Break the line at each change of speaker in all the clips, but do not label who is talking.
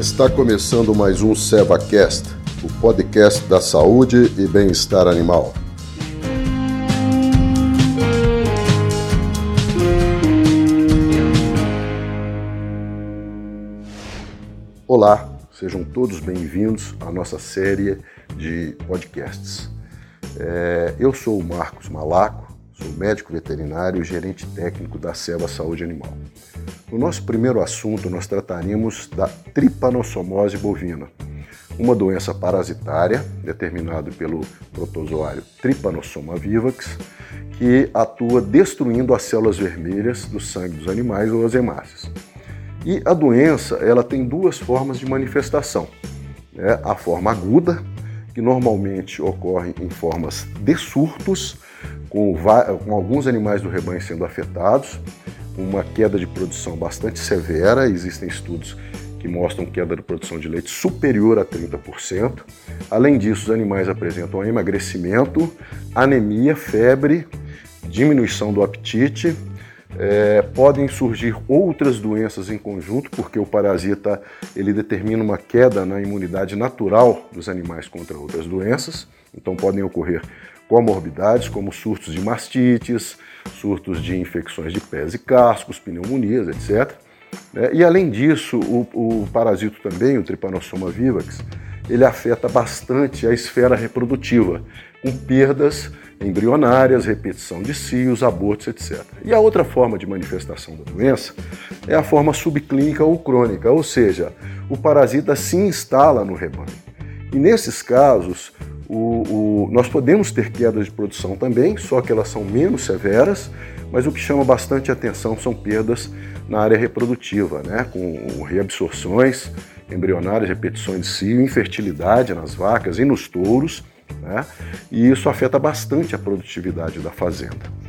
Está começando mais um SevaCast, o podcast da saúde e bem-estar animal. Olá, sejam todos bem-vindos à nossa série de podcasts. É, eu sou o Marcos Malaco, Sou médico veterinário e gerente técnico da Seva Saúde Animal. No nosso primeiro assunto, nós trataremos da tripanossomose bovina, uma doença parasitária determinada pelo protozoário Trypanosoma vivax, que atua destruindo as células vermelhas do sangue dos animais ou as hemácias. E a doença ela tem duas formas de manifestação. Né? A forma aguda, que normalmente ocorre em formas de surtos, com, com alguns animais do rebanho sendo afetados, uma queda de produção bastante severa, existem estudos que mostram queda de produção de leite superior a 30%. Além disso, os animais apresentam emagrecimento, anemia, febre, diminuição do apetite. É, podem surgir outras doenças em conjunto, porque o parasita ele determina uma queda na imunidade natural dos animais contra outras doenças. Então podem ocorrer comorbidades como surtos de mastites, surtos de infecções de pés e cascos, pneumonias, etc. Né? E além disso, o, o parasito também, o Trypanosoma vivax, ele afeta bastante a esfera reprodutiva, com perdas embrionárias, repetição de cios, abortos, etc. E a outra forma de manifestação da doença é a forma subclínica ou crônica, ou seja, o parasita se instala no rebanho. E nesses casos, o, o, nós podemos ter quedas de produção também, só que elas são menos severas, mas o que chama bastante atenção são perdas na área reprodutiva, né, com reabsorções embrionárias, repetições de cio, infertilidade nas vacas e nos touros, né, e isso afeta bastante a produtividade da fazenda.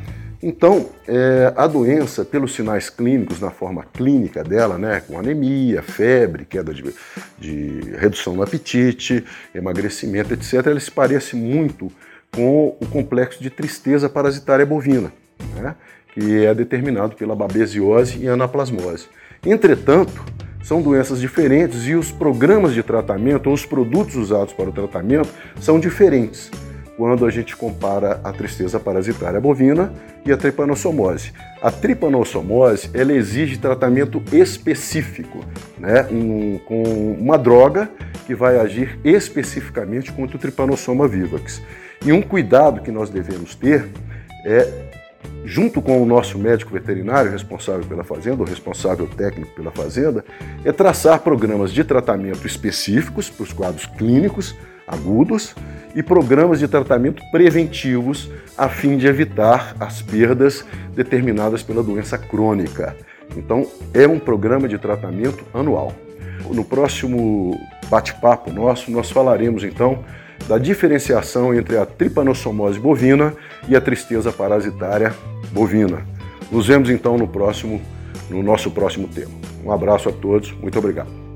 Então, é, a doença, pelos sinais clínicos, na forma clínica dela, né, com anemia, febre, queda de, de redução no apetite, emagrecimento, etc., ela se parece muito com o complexo de tristeza parasitária bovina, né, que é determinado pela babesiose e anaplasmose. Entretanto, são doenças diferentes e os programas de tratamento ou os produtos usados para o tratamento são diferentes quando a gente compara a tristeza parasitária bovina e a tripanossomose. A tripanossomose ela exige tratamento específico, né, um, com uma droga que vai agir especificamente contra o tripanossoma vivax. E um cuidado que nós devemos ter é junto com o nosso médico veterinário responsável pela fazenda, ou responsável técnico pela fazenda, é traçar programas de tratamento específicos para os quadros clínicos agudos e programas de tratamento preventivos a fim de evitar as perdas determinadas pela doença crônica. Então, é um programa de tratamento anual. No próximo bate-papo nosso, nós falaremos então da diferenciação entre a tripanossomose bovina e a tristeza parasitária bovina. Nos vemos então no próximo no nosso próximo tema. Um abraço a todos, muito obrigado.